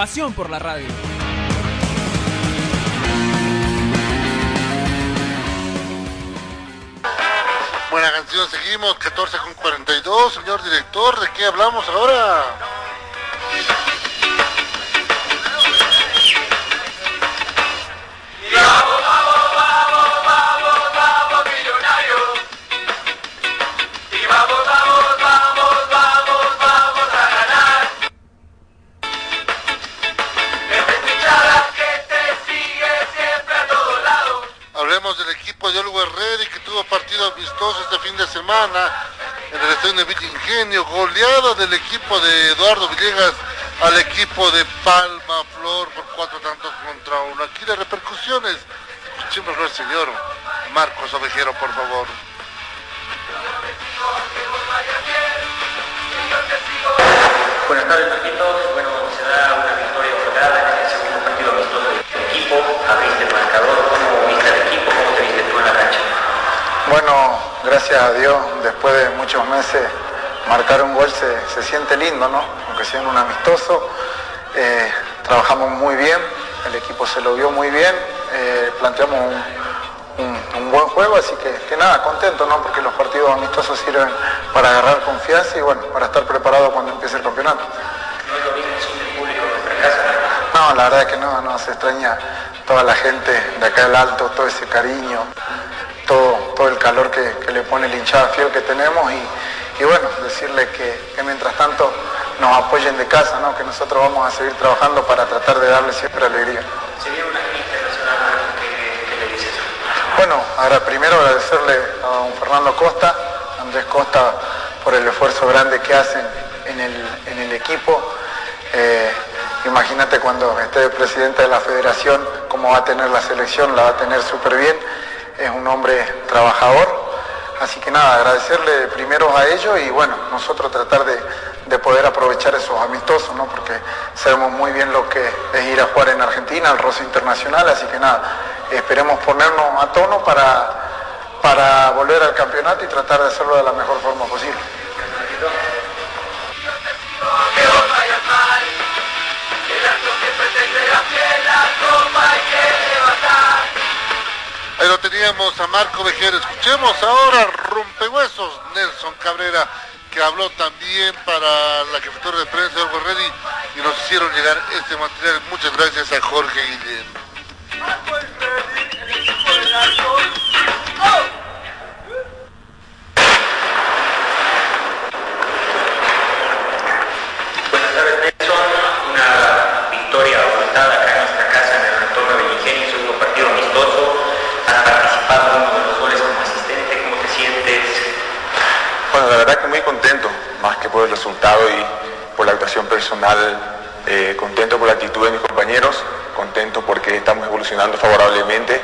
Pasión por la radio. Buena canción, seguimos, 14 con 42. Señor director, ¿de qué hablamos ahora? Fin de semana en el estadio de Villa Ingenio, goleada del equipo de Eduardo Villegas al equipo de Palma Flor por cuatro tantos contra uno. Aquí las repercusiones, escuchemos al señor Marcos Ovejero, por favor. Buenas tardes, Marquitos. Bueno, se da una victoria holgada en este segundo partido amistoso del equipo. Abriste el marcador. ¿Cómo viste al equipo? ¿Cómo te viste tú en la cancha? Bueno, gracias a Dios, después de muchos meses, marcar un gol se, se siente lindo, ¿no? Aunque sea en un amistoso. Eh, trabajamos muy bien, el equipo se lo vio muy bien, eh, planteamos un, un- un buen juego, así que, que nada, contento, ¿no? Porque los partidos amistosos sirven para agarrar confianza y bueno, para estar preparado cuando empiece el campeonato. No es lo mismo sin el público en nuestra casa. No, la verdad que no, no, se extraña toda la gente de acá del Alto, todo ese cariño, todo, el calor que, que le pone el hinchada fiel que tenemos y, y bueno, decirle que, que mientras tanto nos apoyen de casa, ¿no? que nosotros vamos a seguir trabajando para tratar de darle siempre alegría. Se viene una gira internacional, Marcos. ¿Qué, qué le dices? Bueno, ahora primero agradecerle a don Fernando Costa, a Andrés Costa, por el esfuerzo grande que hacen en el, en el equipo. Eh, imagínate cuando esté el presidente de la federación, cómo va a tener la selección, la va a tener súper bien. Es un hombre trabajador. Así que nada, agradecerle primero a ellos y bueno, nosotros tratar de, de poder aprovechar esos amistosos, ¿no? Porque sabemos muy bien lo que es ir a jugar en Argentina, al roce internacional, así que nada, esperemos ponernos a tono para, para volver al campeonato y tratar de hacerlo de la mejor forma posible. Ahí lo teníamos a Marco Vejero. Escuchemos ahora Rompehuesos, Nelson Cabrera, que habló también para la jefatura de prensa de Olgo Ready y nos hicieron llegar este material. Muchas gracias a Jorge Guillén. Porque estamos evolucionando favorablemente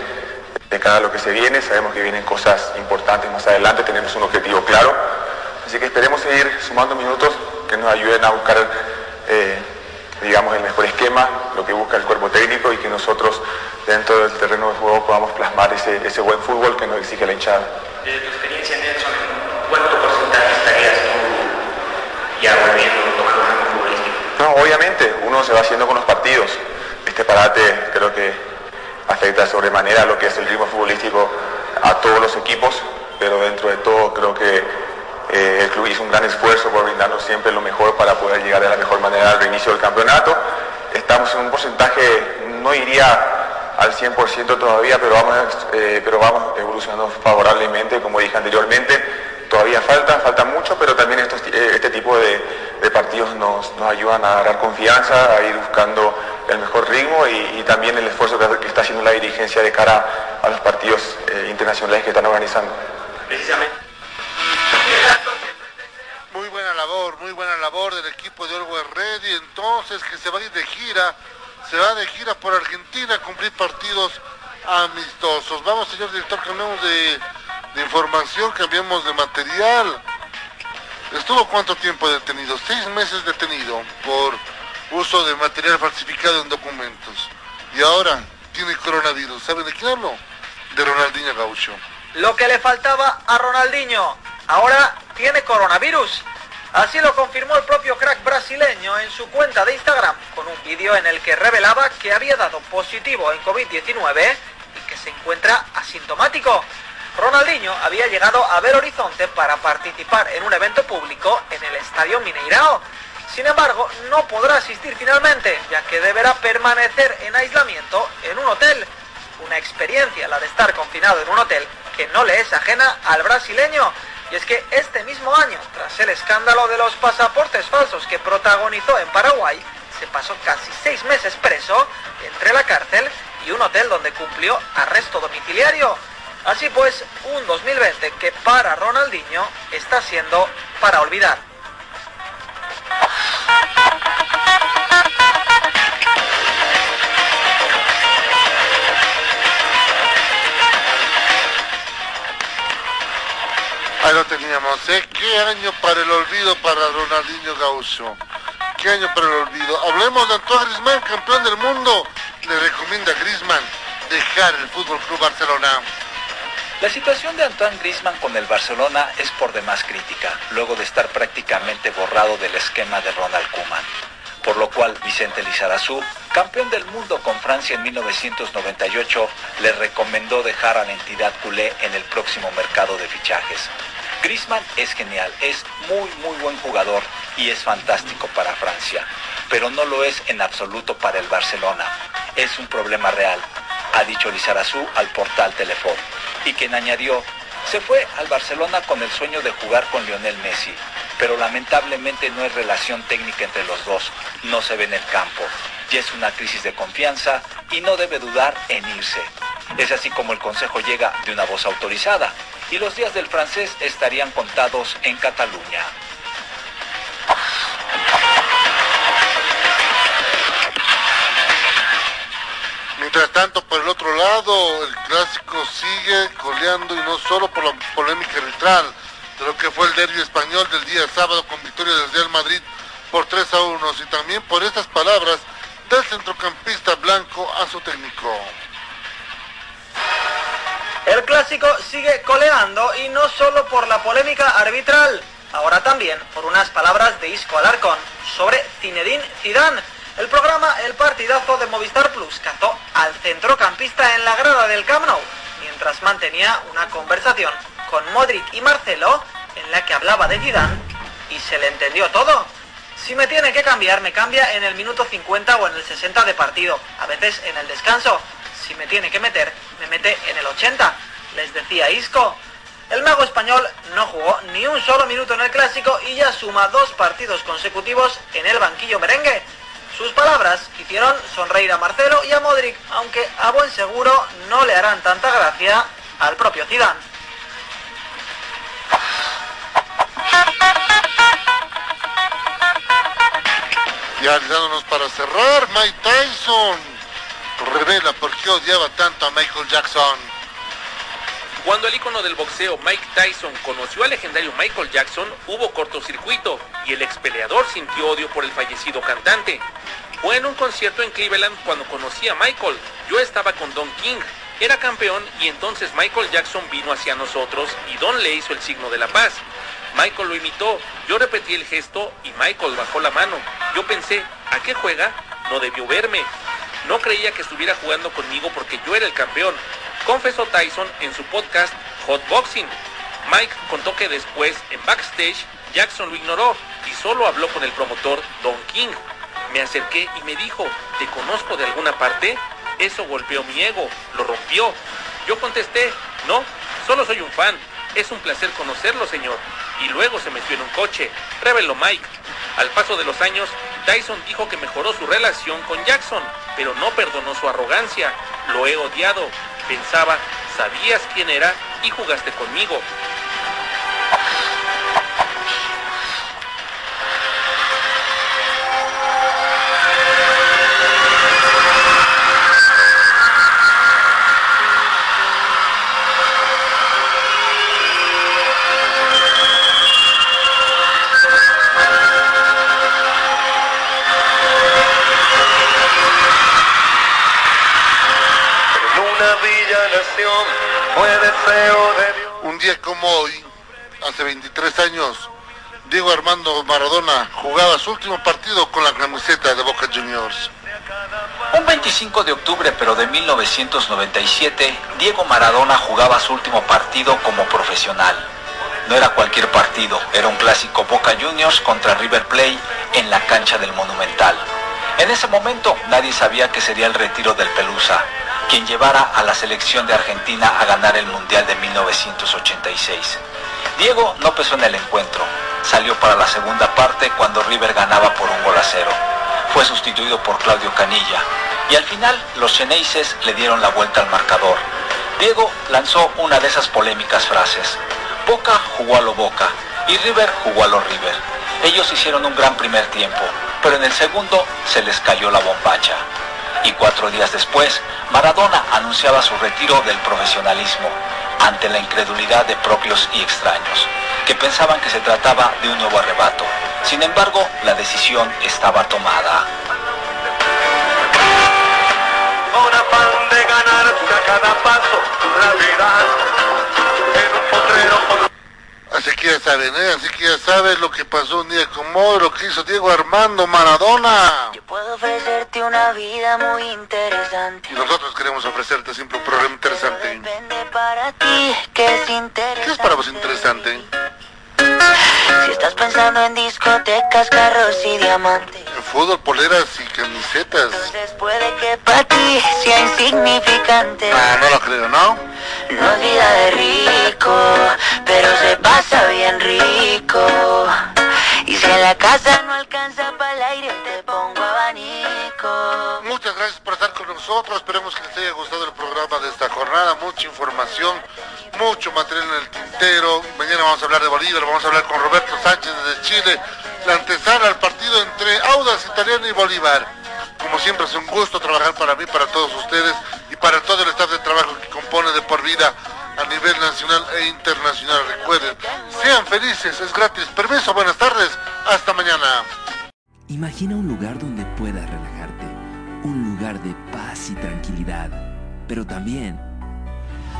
de cara a lo que se viene, sabemos que vienen cosas importantes más adelante, tenemos un objetivo claro, así que esperemos seguir sumando minutos que nos ayuden a buscar, eh, digamos, el mejor esquema, lo que busca el cuerpo técnico y que nosotros dentro del terreno de juego podamos plasmar ese, ese buen fútbol que nos exige la hinchada. Desde tu experiencia, Nelson, ¿en ¿cuánto porcentaje estarías tú ya volviendo, tomando el futbolístico? No, obviamente, uno se va haciendo con los partidos. Este parate creo que afecta sobremanera lo que es el ritmo futbolístico a todos los equipos, pero dentro de todo creo que eh, el club hizo un gran esfuerzo por brindarnos siempre lo mejor para poder llegar de la mejor manera al reinicio del campeonato. Estamos en un porcentaje, no iría al 100% todavía, pero vamos, eh, pero vamos evolucionando favorablemente, como dije anteriormente. Todavía falta, falta mucho, pero también estos, eh, este tipo de, partidos nos, nos ayudan a agarrar confianza, a ir buscando el mejor ritmo y, y también el esfuerzo que, que está haciendo la dirigencia de cara a los partidos eh, internacionales que están organizando. Precisamente. Muy buena labor, muy buena labor del equipo de Olgo Ready. Entonces, que se va a ir de gira se va de gira por Argentina a cumplir partidos amistosos. Vamos, señor director, cambiamos de, de información, cambiamos de material. ¿Estuvo cuánto tiempo detenido? Seis meses detenido por uso de material falsificado en documentos. Y ahora tiene coronavirus. ¿Saben de quién hablo? De Ronaldinho Gaucho. Lo que le faltaba a Ronaldinho. Ahora tiene coronavirus. Así lo confirmó el propio crack brasileño en su cuenta de Instagram, con un vídeo en el que revelaba que había dado positivo en COVID-19 y que se encuentra asintomático. Ronaldinho había llegado a Belo Horizonte para participar en un evento público en el Estadio Mineirao. Sin embargo, no podrá asistir finalmente, ya que deberá permanecer en aislamiento en un hotel. Una experiencia, la de estar confinado en un hotel, que no le es ajena al brasileño. Y es que este mismo año, tras el escándalo de los pasaportes falsos que protagonizó en Paraguay, se pasó casi seis meses preso entre la cárcel y un hotel donde cumplió arresto domiciliario. Así pues, un 2020 que para Ronaldinho está siendo para olvidar. Ahí lo teníamos, ¿eh? ¿Qué año para el olvido para Ronaldinho Gaucho? ¿Qué año para el olvido? Hablemos de Antoine Griezmann, campeón del mundo. Le recomienda a Griezmann dejar el Fútbol Club Barcelona. La situación de Antoine Griezmann con el Barcelona es por demás crítica, luego de estar prácticamente borrado del esquema de Ronald Koeman. Por lo cual Vicente Lizarazu, campeón del mundo con Francia en 1998, le recomendó dejar a la entidad culé en el próximo mercado de fichajes. Griezmann es genial, es muy muy buen jugador y es fantástico para Francia, pero no lo es en absoluto para el Barcelona. Es un problema real, ha dicho Lizarazu al portal Telefón, y quien añadió, se fue al Barcelona con el sueño de jugar con Lionel Messi, pero lamentablemente no hay relación técnica entre los dos, no se ve en el campo, y es una crisis de confianza y no debe dudar en irse. Es así como el consejo llega de una voz autorizada, y los días del francés estarían contados en Cataluña. Mientras tanto, el otro lado, el clásico sigue coleando y no solo por la polémica arbitral de lo que fue el derbi español del día sábado con victoria del Real Madrid por 3 a 1, y también por estas palabras del centrocampista blanco a su técnico. El clásico sigue coleando y no solo por la polémica arbitral, ahora también por unas palabras de Isco Alarcón sobre Zinedine Zidane. El programa El Partidazo de Movistar Plus cantó al centrocampista en la grada del Camp Nou, mientras mantenía una conversación con Modric y Marcelo en la que hablaba de Zidane y se le entendió todo. Si me tiene que cambiar, me cambia en el minuto 50 o en el 60 de partido, a veces en el descanso. Si me tiene que meter, me mete en el 80, les decía Isco. El mago español no jugó ni un solo minuto en el clásico y ya suma dos partidos consecutivos en el banquillo merengue. Sus palabras hicieron sonreír a Marcelo y a Modric, aunque a buen seguro no le harán tanta gracia al propio Zidane. Y alzándonos para cerrar, Mike Tyson revela por qué odiaba tanto a Michael Jackson. Cuando el ícono del boxeo Mike Tyson conoció al legendario Michael Jackson, hubo cortocircuito y el ex peleador sintió odio por el fallecido cantante. Fue en un concierto en Cleveland cuando conocí a Michael. Yo estaba con Don King, era campeón y entonces Michael Jackson vino hacia nosotros y Don le hizo el signo de la paz. Michael lo imitó, yo repetí el gesto y Michael bajó la mano. Yo pensé, ¿a qué juega? No debió verme. No creía que estuviera jugando conmigo porque yo era el campeón. Confesó Tyson en su podcast Hot Boxing. Mike contó que después, en backstage, Jackson lo ignoró y solo habló con el promotor Don King. Me acerqué y me dijo, ¿te conozco de alguna parte? Eso golpeó mi ego, lo rompió. Yo contesté, no, solo soy un fan. Es un placer conocerlo, señor. Y luego se metió en un coche, reveló Mike. Al paso de los años, Tyson dijo que mejoró su relación con Jackson, pero no perdonó su arrogancia. Lo he odiado. Pensaba, sabías quién era y jugaste conmigo. Un día como hoy, hace 23 años, Diego Armando Maradona jugaba su último partido con la camiseta de Boca Juniors. Un 25 de octubre pero de 1997, Diego Maradona jugaba su último partido como profesional. No era cualquier partido, era un clásico Boca Juniors contra River Plate en la cancha del Monumental. En ese momento nadie sabía que sería el retiro del Pelusa, quien llevara a la selección de Argentina a ganar el Mundial de 1986. Diego no pesó en el encuentro, salió para la segunda parte cuando River ganaba por un gol a cero. Fue sustituido por Claudio Canilla y al final los Cheneises le dieron la vuelta al marcador. Diego lanzó una de esas polémicas frases. Boca jugó a lo Boca y River jugó a lo River. Ellos hicieron un gran primer tiempo, pero en el segundo se les cayó la bombacha. Y cuatro días después, Maradona anunciaba su retiro del profesionalismo ante la incredulidad de propios y extraños, que pensaban que se trataba de un nuevo arrebato. Sin embargo, la decisión estaba tomada. Cada paso Ya saben, ¿eh? Así que ya saben lo que pasó un día como hoy, lo que hizo Diego Armando Maradona. Puedo ofrecerte una vida muy interesante. Y nosotros queremos ofrecerte siempre un programa interesante. Depende para ti que es interesante. ¿Qué es para vos interesante? Si estás pensando en discotecas, carros y diamantes. En fútbol, poleras y camisetas. Entonces puede que para ti sea insignificante. No, no lo creo, ¿no? No es vida de rico, pero se pasa bien rico. Y si en la casa no alcanza para el aire, te pongo abanico. Muchas gracias por estar con nosotros. Esperemos que les haya gustado el programa de esta jornada. Mucha información, mucho material en el tintero. Mañana vamos a hablar de Bolívar, vamos a hablar con Roberto Sánchez desde Chile. La antesala al partido entre Audas Italiano y Bolívar. Como siempre es un gusto trabajar para mí, para todos ustedes y para todo el staff de compone de por vida a nivel nacional e internacional. Recuerden, sean felices, es gratis. Permiso, buenas tardes, hasta mañana. Imagina un lugar donde puedas relajarte, un lugar de paz y tranquilidad, pero también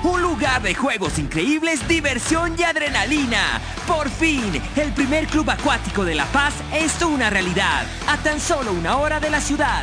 un lugar de juegos increíbles, diversión y adrenalina. Por fin, el primer club acuático de La Paz es una realidad, a tan solo una hora de la ciudad.